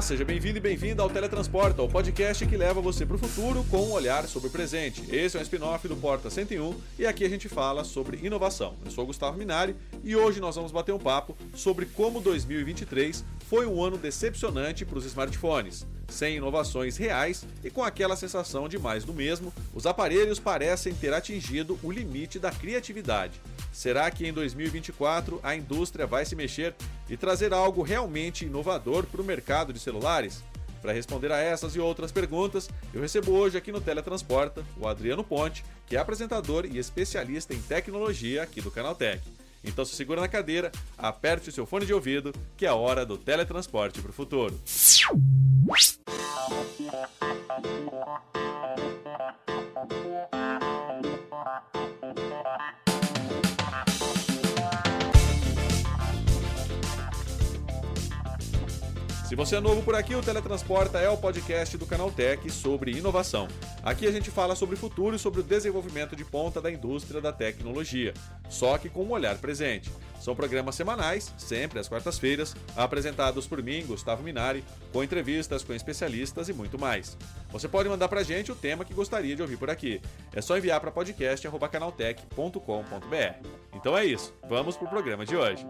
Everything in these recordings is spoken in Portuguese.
Olá, seja bem-vindo e bem-vinda ao Teletransporta, o podcast que leva você para o futuro com um olhar sobre o presente. Esse é um spin-off do Porta 101 e aqui a gente fala sobre inovação. Eu sou Gustavo Minari e hoje nós vamos bater um papo sobre como 2023 foi um ano decepcionante para os smartphones. Sem inovações reais e com aquela sensação de mais do mesmo, os aparelhos parecem ter atingido o limite da criatividade. Será que em 2024 a indústria vai se mexer e trazer algo realmente inovador para o mercado de celulares? Para responder a essas e outras perguntas, eu recebo hoje aqui no Teletransporta o Adriano Ponte, que é apresentador e especialista em tecnologia aqui do Canaltech. Então se segura na cadeira, aperte o seu fone de ouvido, que é a hora do teletransporte para o futuro. Se você é novo por aqui, o Teletransporta é o podcast do Canal Tech sobre inovação. Aqui a gente fala sobre o futuro e sobre o desenvolvimento de ponta da indústria da tecnologia, só que com um olhar presente. São programas semanais, sempre às quartas-feiras, apresentados por mim, Gustavo Minari, com entrevistas com especialistas e muito mais. Você pode mandar pra gente o tema que gostaria de ouvir por aqui. É só enviar para podcast@canaltech.com.br. Então é isso. Vamos pro programa de hoje.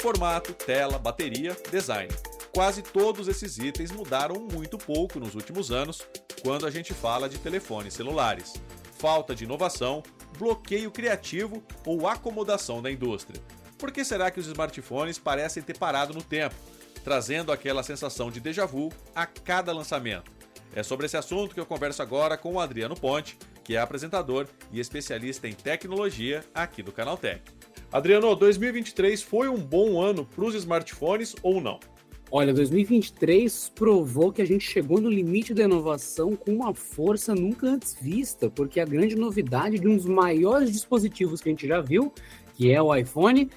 Formato, tela, bateria, design. Quase todos esses itens mudaram muito pouco nos últimos anos quando a gente fala de telefones celulares. Falta de inovação, bloqueio criativo ou acomodação da indústria. Por que será que os smartphones parecem ter parado no tempo, trazendo aquela sensação de déjà vu a cada lançamento? É sobre esse assunto que eu converso agora com o Adriano Ponte, que é apresentador e especialista em tecnologia aqui do Canal Tech. Adriano, 2023 foi um bom ano para os smartphones ou não? Olha, 2023 provou que a gente chegou no limite da inovação com uma força nunca antes vista, porque a grande novidade de um dos maiores dispositivos que a gente já viu, que é o iPhone,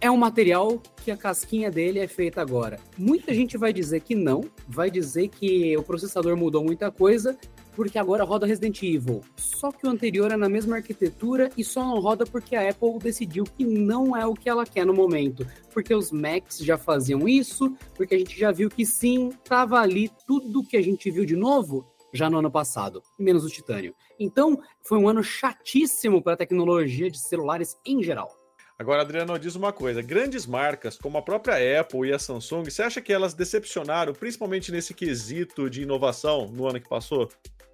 é um material que a casquinha dele é feita agora. Muita gente vai dizer que não, vai dizer que o processador mudou muita coisa, porque agora roda Resident Evil. Só que o anterior é na mesma arquitetura e só não roda porque a Apple decidiu que não é o que ela quer no momento. Porque os Macs já faziam isso, porque a gente já viu que sim, tava ali tudo que a gente viu de novo já no ano passado, menos o titânio. Então, foi um ano chatíssimo para a tecnologia de celulares em geral. Agora, Adriano, diz uma coisa: grandes marcas como a própria Apple e a Samsung, você acha que elas decepcionaram, principalmente nesse quesito de inovação no ano que passou?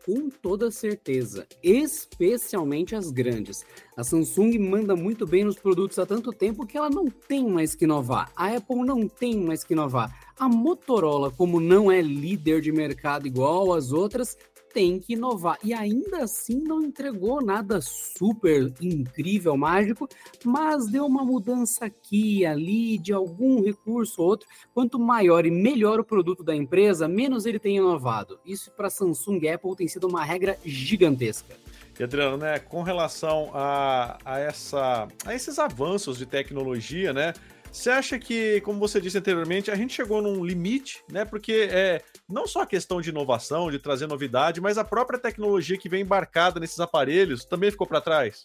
com toda certeza, especialmente as grandes. A Samsung manda muito bem nos produtos há tanto tempo que ela não tem mais que inovar. A Apple não tem mais que inovar. A Motorola, como não é líder de mercado igual às outras, tem que inovar. E ainda assim não entregou nada super incrível, mágico, mas deu uma mudança aqui ali de algum recurso ou outro. Quanto maior e melhor o produto da empresa, menos ele tem inovado. Isso para Samsung e Apple tem sido uma regra gigantesca. E Adriano, né, com relação a, a, essa, a esses avanços de tecnologia, né, você acha que, como você disse anteriormente, a gente chegou num limite, né? Porque é não só a questão de inovação, de trazer novidade, mas a própria tecnologia que vem embarcada nesses aparelhos também ficou para trás?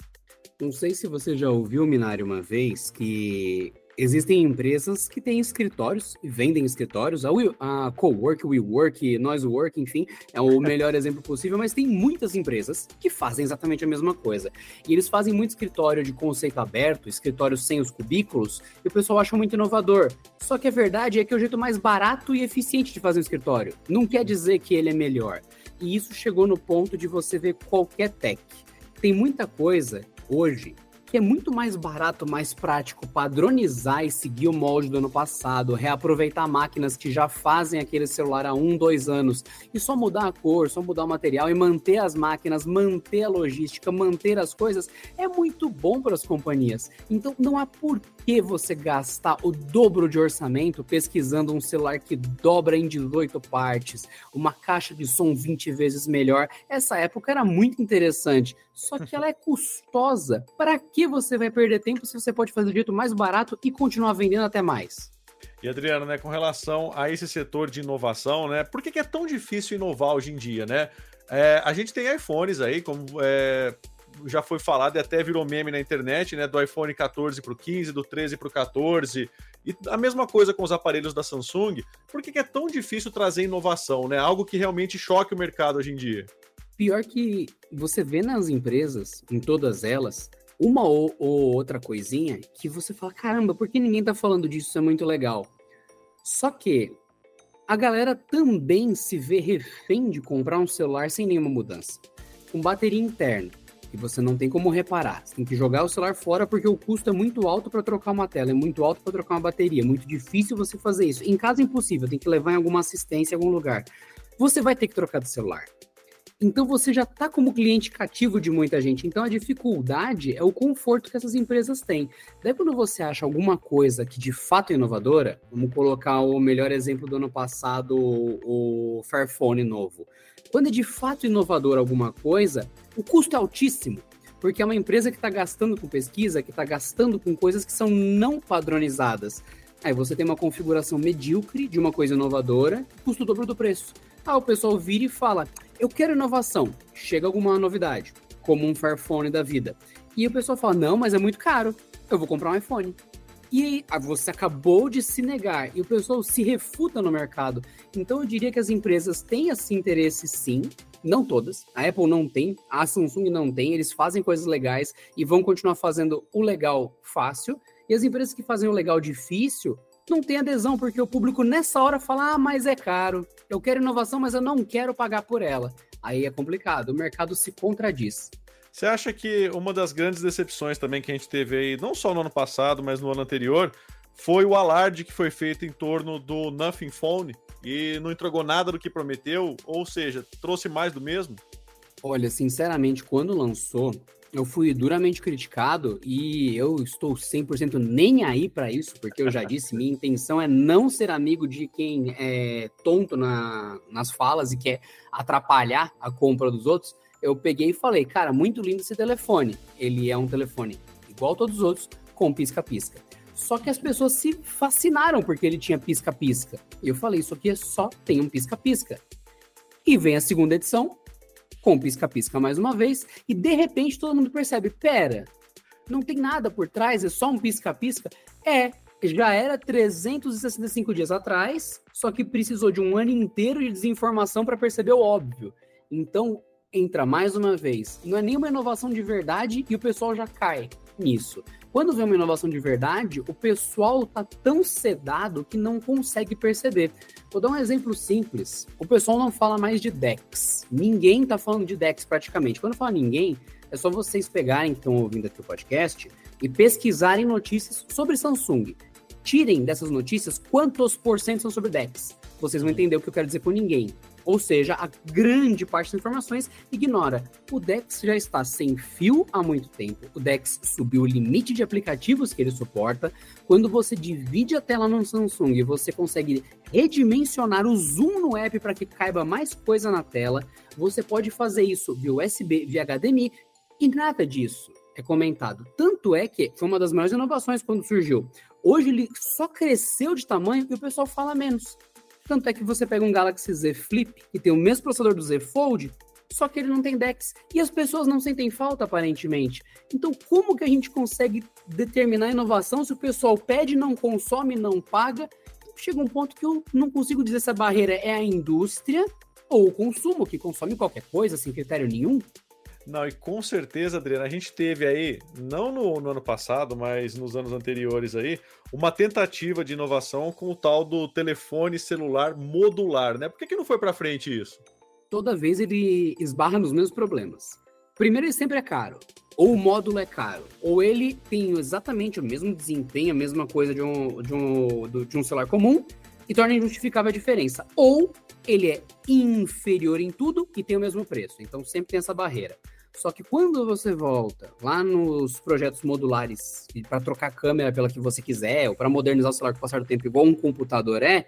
Não sei se você já ouviu, Minário, uma vez, que Existem empresas que têm escritórios e vendem escritórios. A, We, a Cowork, WeWork, NoiseWork, enfim, é o melhor exemplo possível, mas tem muitas empresas que fazem exatamente a mesma coisa. E eles fazem muito escritório de conceito aberto, escritório sem os cubículos, e o pessoal acha muito inovador. Só que a verdade é que é o jeito mais barato e eficiente de fazer um escritório. Não quer dizer que ele é melhor. E isso chegou no ponto de você ver qualquer tech. Tem muita coisa hoje que é muito mais barato, mais prático padronizar e seguir o molde do ano passado, reaproveitar máquinas que já fazem aquele celular há um, dois anos e só mudar a cor, só mudar o material e manter as máquinas, manter a logística, manter as coisas, é muito bom para as companhias. Então não há por que você gastar o dobro de orçamento pesquisando um celular que dobra em 18 partes, uma caixa de som 20 vezes melhor. Essa época era muito interessante, só que ela é custosa. Para que você vai perder tempo se você pode fazer do jeito mais barato e continuar vendendo até mais? E Adriano, né, com relação a esse setor de inovação, né, por que, que é tão difícil inovar hoje em dia, né? É, a gente tem iPhones aí, como é, já foi falado e até virou meme na internet, né? Do iPhone 14 para o 15, do 13 para o 14. E a mesma coisa com os aparelhos da Samsung. Por que, que é tão difícil trazer inovação, né? Algo que realmente choque o mercado hoje em dia. Pior que você vê nas empresas, em todas elas, uma ou, ou, outra coisinha que você fala: caramba, por que ninguém tá falando disso? Isso é muito legal. Só que a galera também se vê refém de comprar um celular sem nenhuma mudança. Com bateria interna, que você não tem como reparar. Você tem que jogar o celular fora porque o custo é muito alto para trocar uma tela, é muito alto para trocar uma bateria, é muito difícil você fazer isso. Em caso impossível, tem que levar em alguma assistência em algum lugar. Você vai ter que trocar de celular. Então você já está como cliente cativo de muita gente. Então a dificuldade é o conforto que essas empresas têm. Daí quando você acha alguma coisa que de fato é inovadora, vamos colocar o melhor exemplo do ano passado, o Fairphone novo. Quando é de fato inovador alguma coisa, o custo é altíssimo. Porque é uma empresa que está gastando com pesquisa, que está gastando com coisas que são não padronizadas. Aí você tem uma configuração medíocre de uma coisa inovadora, custa o dobro do preço. Ah, o pessoal vira e fala: eu quero inovação. Chega alguma novidade, como um Fairphone da vida. E o pessoal fala: não, mas é muito caro. Eu vou comprar um iPhone. E aí, ah, você acabou de se negar e o pessoal se refuta no mercado. Então eu diria que as empresas têm esse interesse sim, não todas. A Apple não tem, a Samsung não tem, eles fazem coisas legais e vão continuar fazendo o legal fácil. E as empresas que fazem o legal difícil não tem adesão, porque o público nessa hora fala: ah, mas é caro, eu quero inovação, mas eu não quero pagar por ela. Aí é complicado, o mercado se contradiz. Você acha que uma das grandes decepções também que a gente teve aí, não só no ano passado, mas no ano anterior, foi o alarde que foi feito em torno do Nothing Phone e não entregou nada do que prometeu, ou seja, trouxe mais do mesmo? Olha, sinceramente, quando lançou, eu fui duramente criticado e eu estou 100% nem aí para isso, porque eu já disse, minha intenção é não ser amigo de quem é tonto na, nas falas e quer atrapalhar a compra dos outros. Eu peguei e falei, cara, muito lindo esse telefone. Ele é um telefone igual a todos os outros, com pisca-pisca. Só que as pessoas se fascinaram porque ele tinha pisca-pisca. Eu falei, isso aqui é só tem um pisca-pisca. E vem a segunda edição, com pisca-pisca mais uma vez, e de repente todo mundo percebe: pera, não tem nada por trás, é só um pisca-pisca? É, já era 365 dias atrás, só que precisou de um ano inteiro de desinformação para perceber o óbvio. Então, entra mais uma vez, não é nenhuma inovação de verdade e o pessoal já cai nisso. Quando vem uma inovação de verdade, o pessoal tá tão sedado que não consegue perceber. Vou dar um exemplo simples. O pessoal não fala mais de DEX. Ninguém tá falando de DEX praticamente. Quando fala ninguém, é só vocês pegarem que estão ouvindo aqui o podcast e pesquisarem notícias sobre Samsung. Tirem dessas notícias quantos por cento são sobre DEX. Vocês vão entender o que eu quero dizer com ninguém. Ou seja, a grande parte das informações ignora. O DeX já está sem fio há muito tempo. O DeX subiu o limite de aplicativos que ele suporta. Quando você divide a tela no Samsung, você consegue redimensionar o zoom no app para que caiba mais coisa na tela. Você pode fazer isso via USB, via HDMI e nada disso é comentado. Tanto é que foi uma das maiores inovações quando surgiu. Hoje ele só cresceu de tamanho e o pessoal fala menos. Tanto é que você pega um Galaxy Z Flip, que tem o mesmo processador do Z Fold, só que ele não tem DeX. E as pessoas não sentem falta, aparentemente. Então, como que a gente consegue determinar a inovação se o pessoal pede, não consome, não paga? Chega um ponto que eu não consigo dizer se a barreira é a indústria ou o consumo, que consome qualquer coisa sem critério nenhum. Não, e com certeza, Adriana, a gente teve aí, não no, no, ano passado, mas nos anos anteriores aí, uma tentativa de inovação com o tal do telefone celular modular, né? Por que, que não foi para frente isso? Toda vez ele esbarra nos mesmos problemas. Primeiro, ele sempre é caro. Ou o módulo é caro, ou ele tem exatamente o mesmo desempenho, a mesma coisa de um, de um, de um celular comum, e torna injustificável a diferença. Ou ele é inferior em tudo e tem o mesmo preço. Então sempre tem essa barreira. Só que quando você volta lá nos projetos modulares para trocar a câmera pela que você quiser, ou para modernizar o celular com o passar do tempo, igual um computador é,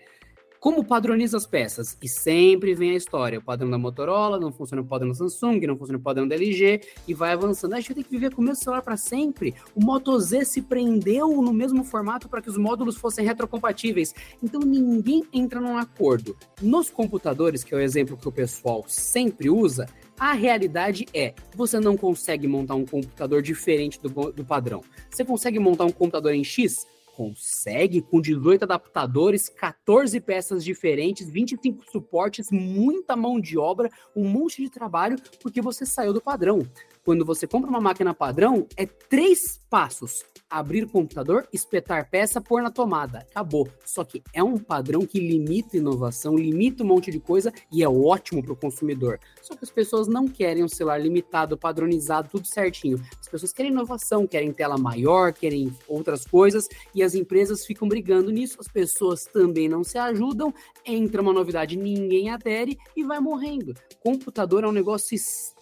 como padroniza as peças? E sempre vem a história. O padrão da Motorola, não funciona o padrão da Samsung, não funciona o padrão da LG, e vai avançando. A gente ter que viver com o mesmo celular para sempre. O Moto Z se prendeu no mesmo formato para que os módulos fossem retrocompatíveis. Então ninguém entra num acordo. Nos computadores, que é o exemplo que o pessoal sempre usa, A realidade é, você não consegue montar um computador diferente do, do padrão. Você consegue montar um computador em X? Consegue, com 18 adaptadores, 14 peças diferentes, 25 suportes, muita mão de obra, um monte de trabalho, porque você saiu do padrão. Quando você compra uma máquina padrão, é três passos: abrir o computador, espetar peça, pôr na tomada. Acabou. Só que é um padrão que limita inovação, limita um monte de coisa e é ótimo para o consumidor. Só que as pessoas não querem um celular limitado, padronizado, tudo certinho. As pessoas querem inovação, querem tela maior, querem outras coisas e as empresas ficam brigando nisso. As pessoas também não se ajudam. Entra uma novidade, ninguém adere e vai morrendo. Computador é um negócio extremamente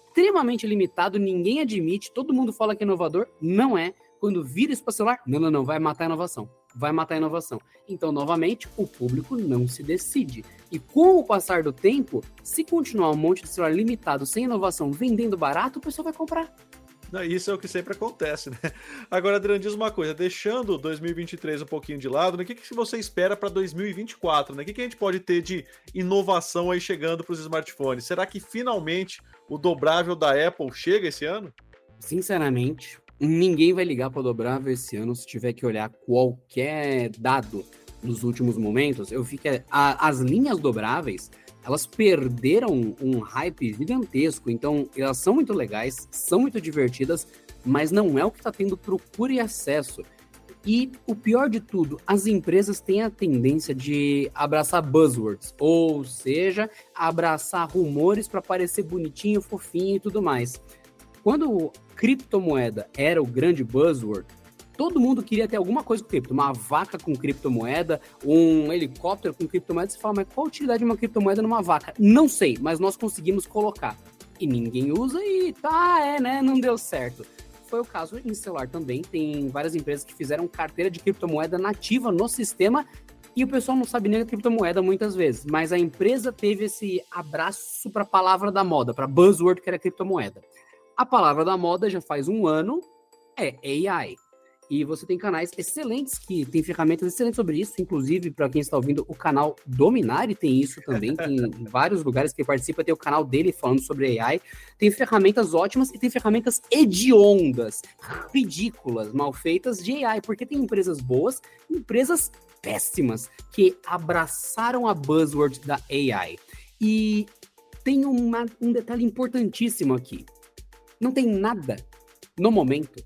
limitado, ninguém admite, todo mundo fala que é inovador, não é. Quando vira isso para celular, não, não, não, vai matar a inovação. Vai matar a inovação. Então, novamente, o público não se decide. E com o passar do tempo, se continuar um monte de celular limitado, sem inovação, vendendo barato, o pessoal vai comprar. Isso é o que sempre acontece, né? Agora, Adriano, diz uma coisa, deixando 2023 um pouquinho de lado, né? o que, que você espera para 2024? Né? O que, que a gente pode ter de inovação aí chegando para os smartphones? Será que finalmente o dobrável da Apple chega esse ano? Sinceramente, ninguém vai ligar para o dobrável esse ano se tiver que olhar qualquer dado nos últimos momentos. Eu que a, as linhas dobráveis elas perderam um hype gigantesco. Então, elas são muito legais, são muito divertidas, mas não é o que está tendo procura e acesso. E o pior de tudo, as empresas têm a tendência de abraçar buzzwords, ou seja, abraçar rumores para parecer bonitinho, fofinho e tudo mais. Quando criptomoeda era o grande buzzword, todo mundo queria ter alguma coisa com cripto, uma vaca com criptomoeda, um helicóptero com criptomoeda. Você fala, mas qual a utilidade de uma criptomoeda numa vaca? Não sei, mas nós conseguimos colocar. E ninguém usa e tá, é, né? Não deu certo. Foi o caso em celular também. Tem várias empresas que fizeram carteira de criptomoeda nativa no sistema e o pessoal não sabe nem a criptomoeda muitas vezes, mas a empresa teve esse abraço para a palavra da moda, para buzzword que era criptomoeda. A palavra da moda já faz um ano é AI. E você tem canais excelentes que tem ferramentas excelentes sobre isso, inclusive para quem está ouvindo o canal Dominari tem isso também, tem vários lugares que participa, tem o canal dele falando sobre AI, tem ferramentas ótimas e tem ferramentas hediondas, ridículas, mal feitas de AI, porque tem empresas boas, empresas péssimas que abraçaram a buzzword da AI. E tem uma, um detalhe importantíssimo aqui. Não tem nada no momento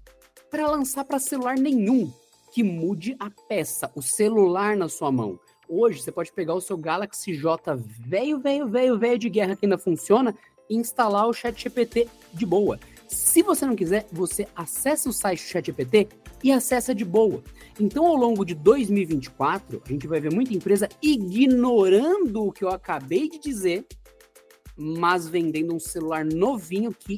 para lançar para celular nenhum que mude a peça, o celular na sua mão. Hoje você pode pegar o seu Galaxy J velho, velho, velho, velho de guerra que ainda funciona e instalar o ChatGPT de boa. Se você não quiser, você acessa o site do ChatGPT e acessa de boa. Então, ao longo de 2024, a gente vai ver muita empresa ignorando o que eu acabei de dizer, mas vendendo um celular novinho que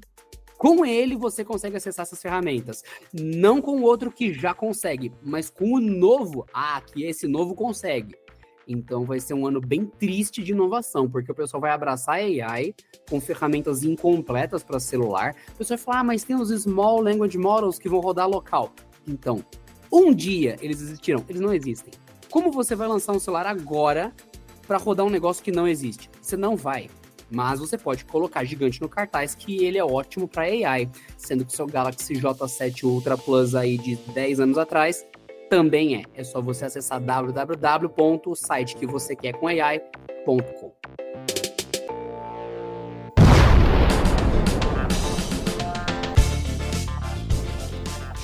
com ele você consegue acessar essas ferramentas. Não com o outro que já consegue, mas com o novo, ah, que esse novo consegue. Então vai ser um ano bem triste de inovação, porque o pessoal vai abraçar a AI com ferramentas incompletas para celular. O pessoal vai falar, ah, mas tem os Small Language Models que vão rodar local. Então, um dia eles existirão, eles não existem. Como você vai lançar um celular agora para rodar um negócio que não existe? Você não vai. Mas você pode colocar gigante no cartaz que ele é ótimo para AI, sendo que seu Galaxy J7 Ultra Plus aí de 10 anos atrás também é. É só você acessar www.site que você quer com AI.com.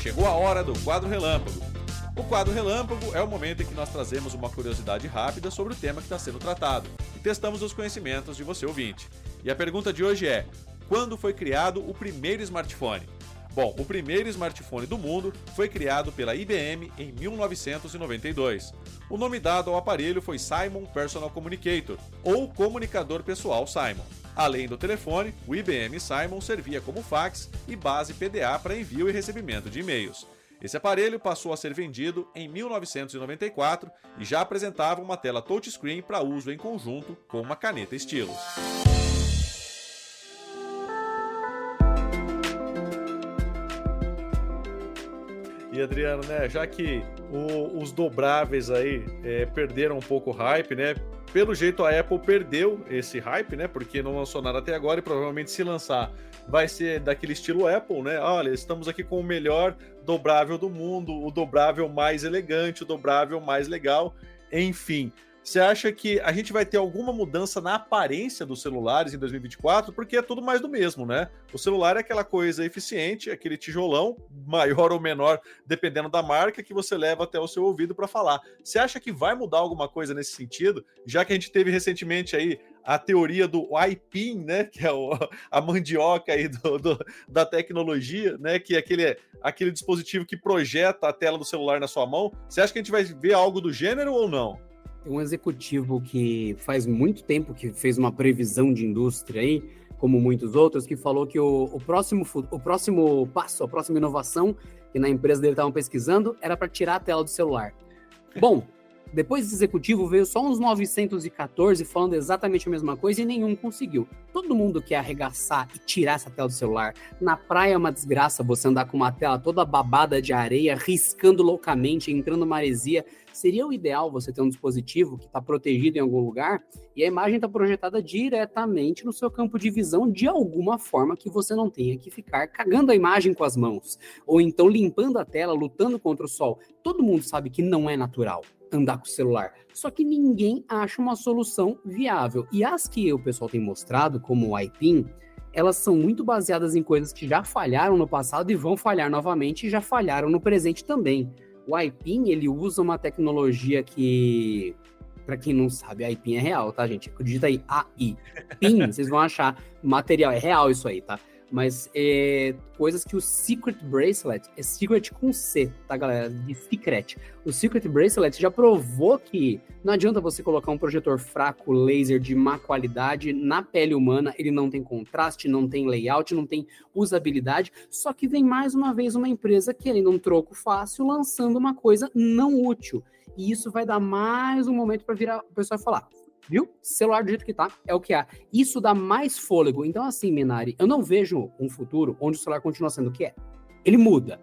Chegou a hora do quadro relâmpago o quadro Relâmpago é o momento em que nós trazemos uma curiosidade rápida sobre o tema que está sendo tratado testamos os conhecimentos de você ouvinte. E a pergunta de hoje é: quando foi criado o primeiro smartphone? Bom, o primeiro smartphone do mundo foi criado pela IBM em 1992. O nome dado ao aparelho foi Simon Personal Communicator, ou comunicador pessoal Simon. Além do telefone, o IBM Simon servia como fax e base PDA para envio e recebimento de e-mails. Esse aparelho passou a ser vendido em 1994 e já apresentava uma tela touchscreen para uso em conjunto com uma caneta estilo. E Adriano, né, já que o, os dobráveis aí é, perderam um pouco o hype, né? Pelo jeito a Apple perdeu esse hype, né? Porque não lançou nada até agora e provavelmente se lançar vai ser daquele estilo Apple, né? Olha, estamos aqui com o melhor dobrável do mundo, o dobrável mais elegante, o dobrável mais legal, enfim. Você acha que a gente vai ter alguma mudança na aparência dos celulares em 2024? Porque é tudo mais do mesmo, né? O celular é aquela coisa eficiente, aquele tijolão, maior ou menor, dependendo da marca, que você leva até o seu ouvido para falar. Você acha que vai mudar alguma coisa nesse sentido? Já que a gente teve recentemente aí a teoria do iPin, né? Que é o, a mandioca aí do, do, da tecnologia, né? Que é aquele, aquele dispositivo que projeta a tela do celular na sua mão. Você acha que a gente vai ver algo do gênero ou não? Um executivo que faz muito tempo que fez uma previsão de indústria aí, como muitos outros, que falou que o, o próximo, o próximo passo, a próxima inovação que na empresa dele estavam pesquisando era para tirar a tela do celular. Bom, depois desse executivo veio só uns 914 falando exatamente a mesma coisa e nenhum conseguiu. Todo mundo quer arregaçar e tirar essa tela do celular. Na praia é uma desgraça você andar com uma tela toda babada de areia, riscando loucamente, entrando maresia. Seria o ideal você ter um dispositivo que está protegido em algum lugar e a imagem está projetada diretamente no seu campo de visão de alguma forma que você não tenha que ficar cagando a imagem com as mãos ou então limpando a tela, lutando contra o sol. Todo mundo sabe que não é natural andar com o celular. Só que ninguém acha uma solução viável. E as que o pessoal tem mostrado, como o iPin, elas são muito baseadas em coisas que já falharam no passado e vão falhar novamente e já falharam no presente também. O iPin, ele usa uma tecnologia que para quem não sabe, a IPIN é real, tá, gente? Digita aí AI. PIN, vocês vão achar material, é real isso aí, tá? Mas é, coisas que o Secret Bracelet, é Secret com C, tá, galera? De Secret. O Secret Bracelet já provou que não adianta você colocar um projetor fraco, laser de má qualidade na pele humana, ele não tem contraste, não tem layout, não tem usabilidade, só que vem mais uma vez uma empresa querendo um troco fácil, lançando uma coisa não útil. E isso vai dar mais um momento para virar o pessoal falar: viu? Celular do jeito que tá, é o que há. Isso dá mais fôlego. Então, assim, Minari, eu não vejo um futuro onde o celular continua sendo o que é. Ele muda.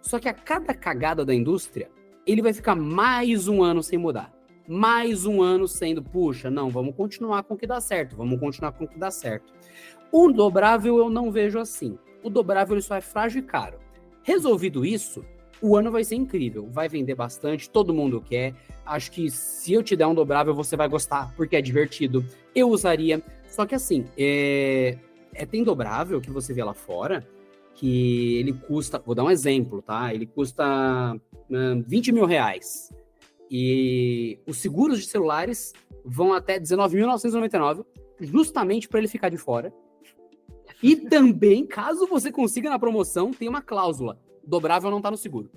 Só que a cada cagada da indústria, ele vai ficar mais um ano sem mudar. Mais um ano sendo, puxa, não, vamos continuar com o que dá certo, vamos continuar com o que dá certo. O dobrável eu não vejo assim. O dobrável ele só é frágil e caro. Resolvido isso, o ano vai ser incrível, vai vender bastante, todo mundo quer. Acho que se eu te der um dobrável, você vai gostar, porque é divertido. Eu usaria. Só que assim, é, é tem dobrável que você vê lá fora, que ele custa, vou dar um exemplo, tá? Ele custa uh, 20 mil reais. E os seguros de celulares vão até 19.999, justamente para ele ficar de fora. E também, caso você consiga na promoção, tem uma cláusula dobrável não tá no seguro.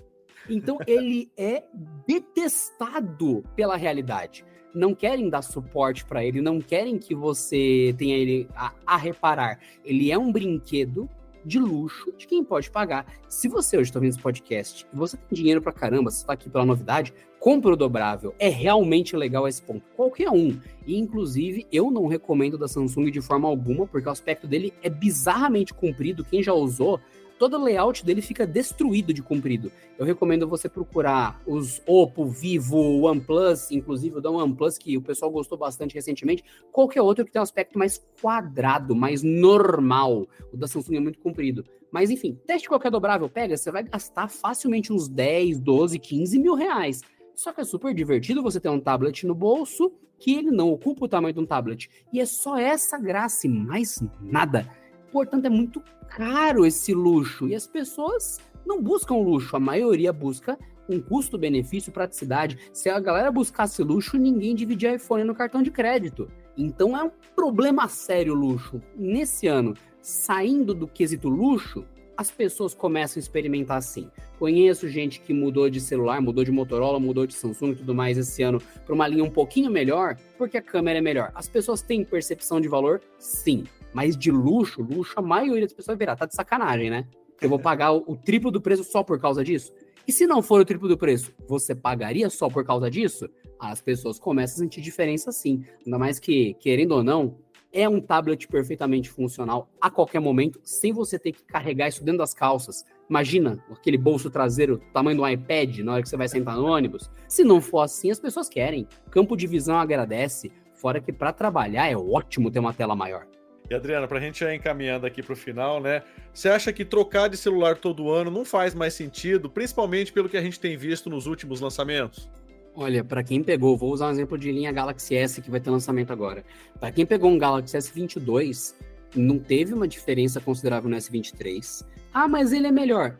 Então ele é detestado pela realidade. Não querem dar suporte para ele, não querem que você tenha ele a, a, reparar. Ele é um brinquedo de luxo de quem pode pagar. Se você hoje está vendo esse podcast e você tem dinheiro para caramba, você está aqui pela novidade, compra o dobrável. É realmente legal esse ponto. Qualquer um. E inclusive eu não recomendo da Samsung de forma alguma, porque o aspecto dele é bizarramente comprido. Quem já usou todo o layout dele fica destruído de comprido. Eu recomendo você procurar os Oppo, Vivo, OnePlus, inclusive o da OnePlus, que o pessoal gostou bastante recentemente, qualquer outro que tem um aspecto mais quadrado, mais normal. O da Samsung é muito comprido. Mas enfim, teste qualquer dobrável, pega, você vai gastar facilmente uns 10, 12, 15 mil reais. Só que é super divertido você ter um tablet no bolso que ele não ocupa o tamanho de um tablet. E é só essa graça e mais nada. Portanto, é muito caro esse luxo e as pessoas não buscam luxo, a maioria busca um custo-benefício, praticidade. Se a galera buscasse luxo, ninguém dividia iPhone no cartão de crédito. Então é um problema sério o luxo. Nesse ano, saindo do quesito luxo, as pessoas começam a experimentar assim. Conheço gente que mudou de celular, mudou de Motorola, mudou de Samsung e tudo mais esse ano para uma linha um pouquinho melhor, porque a câmera é melhor. As pessoas têm percepção de valor? Sim. Mas de luxo, luxo, a maioria das pessoas verá, tá de sacanagem, né? Eu vou pagar o, o triplo do preço só por causa disso? E se não for o triplo do preço, você pagaria só por causa disso? As pessoas começam a sentir diferença sim. Ainda mais que, querendo ou não, é um tablet perfeitamente funcional a qualquer momento, sem você ter que carregar isso dentro das calças. Imagina aquele bolso traseiro, tamanho do iPad, na hora que você vai sentar no ônibus. Se não for assim, as pessoas querem. Campo de visão agradece. Fora que para trabalhar é ótimo ter uma tela maior. E Adriana, para a gente já encaminhando aqui para o final, né? Você acha que trocar de celular todo ano não faz mais sentido, principalmente pelo que a gente tem visto nos últimos lançamentos? Olha, para quem pegou, vou usar um exemplo de linha Galaxy S que vai ter lançamento agora. Para quem pegou um Galaxy S22, não teve uma diferença considerável no S23. Ah, mas ele é melhor.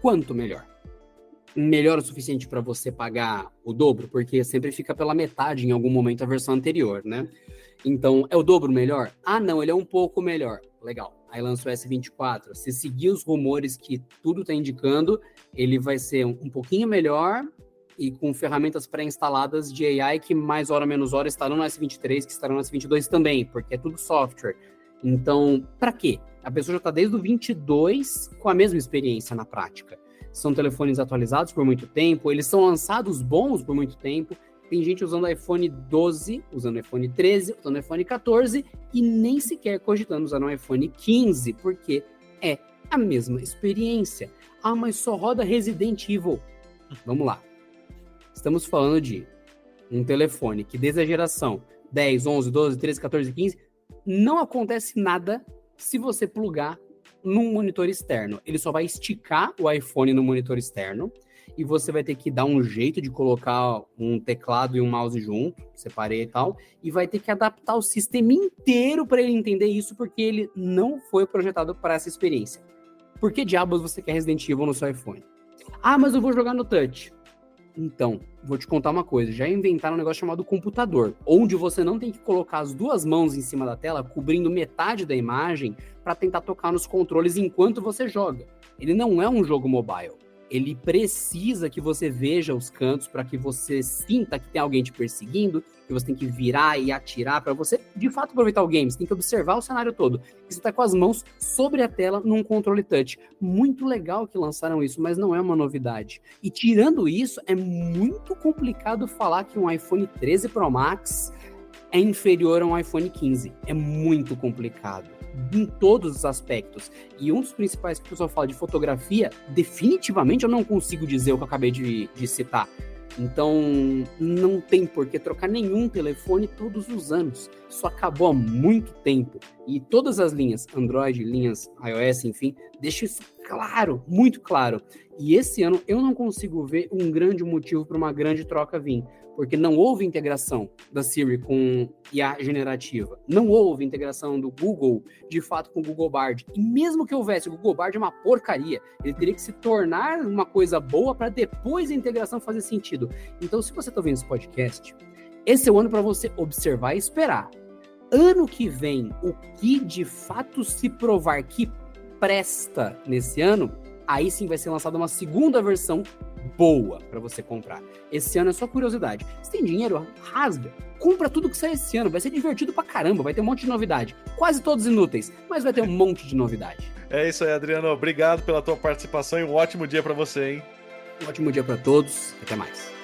Quanto melhor? Melhor o suficiente para você pagar o dobro, porque sempre fica pela metade em algum momento a versão anterior, né? Então, é o dobro melhor? Ah, não, ele é um pouco melhor. Legal. Aí lançou o S24. Se seguir os rumores que tudo está indicando, ele vai ser um, um pouquinho melhor e com ferramentas pré-instaladas de AI que mais hora menos hora estarão no S23, que estarão no S22 também, porque é tudo software. Então, para quê? A pessoa já está desde o 22 com a mesma experiência na prática. São telefones atualizados por muito tempo, eles são lançados bons por muito tempo, tem gente usando iPhone 12, usando iPhone 13, usando iPhone 14 e nem sequer cogitando usar um iPhone 15, porque é a mesma experiência. Ah, mas só roda Resident Evil. Vamos lá. Estamos falando de um telefone que desde a geração 10, 11, 12, 13, 14, 15 não acontece nada se você plugar num monitor externo. Ele só vai esticar o iPhone no monitor externo e você vai ter que dar um jeito de colocar um teclado e um mouse junto, separei e tal, e vai ter que adaptar o sistema inteiro para ele entender isso, porque ele não foi projetado para essa experiência. Por que diabos você quer Resident Evil no seu iPhone? Ah, mas eu vou jogar no touch. Então, vou te contar uma coisa: já inventaram um negócio chamado computador, onde você não tem que colocar as duas mãos em cima da tela, cobrindo metade da imagem, para tentar tocar nos controles enquanto você joga. Ele não é um jogo mobile ele precisa que você veja os cantos para que você sinta que tem alguém te perseguindo, que você tem que virar e atirar para você de fato aproveitar o game. Você tem que observar o cenário todo. Você está com as mãos sobre a tela num controle touch. Muito legal que lançaram isso, mas não é uma novidade. E tirando isso, é muito complicado falar que um iPhone 13 Pro Max é inferior a um iPhone 15. É muito complicado em todos os aspectos. E um dos principais que o pessoal fala de fotografia, definitivamente eu não consigo dizer o que eu acabei de, de citar. Então, não tem por que trocar nenhum telefone todos os anos. Isso acabou há muito tempo. E todas as linhas, Android, linhas iOS, enfim, deixa isso claro, muito claro. E esse ano eu não consigo ver um grande motivo para uma grande troca vir porque não houve integração da Siri com IA generativa, não houve integração do Google, de fato, com o Google Bard. E mesmo que houvesse, o Google Bard é uma porcaria. Ele teria que se tornar uma coisa boa para depois a integração fazer sentido. Então, se você está vendo esse podcast, esse é o ano para você observar e esperar. Ano que vem, o que de fato se provar que presta nesse ano, aí sim vai ser lançada uma segunda versão boa para você comprar. Esse ano é só curiosidade. Se tem dinheiro, rasga. Compra tudo que sai esse ano. Vai ser divertido pra caramba. Vai ter um monte de novidade. Quase todos inúteis, mas vai ter um monte de novidade. É isso aí, Adriano. Obrigado pela tua participação e um ótimo dia para você, hein? Um ótimo dia para todos. Até mais.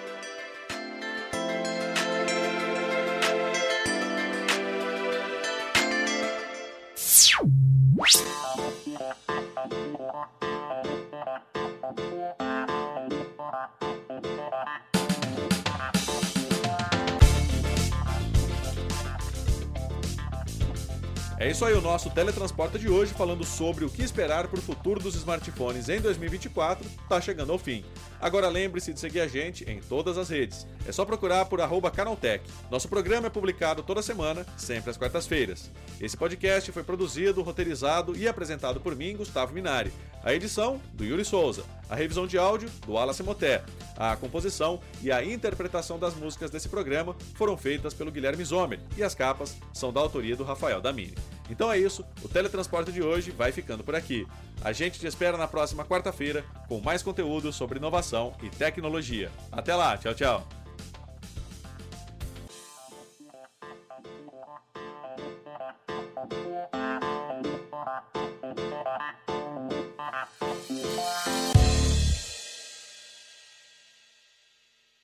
É isso aí, o nosso Teletransporta de hoje, falando sobre o que esperar para o futuro dos smartphones em 2024, está chegando ao fim. Agora lembre-se de seguir a gente em todas as redes. É só procurar por Canaltech. Nosso programa é publicado toda semana, sempre às quartas-feiras. Esse podcast foi produzido, roteirizado e apresentado por mim, Gustavo Minari. A edição, do Yuri Souza. A revisão de áudio, do Wallace Moté. A composição e a interpretação das músicas desse programa foram feitas pelo Guilherme Zomer e as capas são da autoria do Rafael Damini. Então é isso, o teletransporte de hoje vai ficando por aqui. A gente te espera na próxima quarta-feira com mais conteúdo sobre inovação e tecnologia. Até lá, tchau, tchau. Thank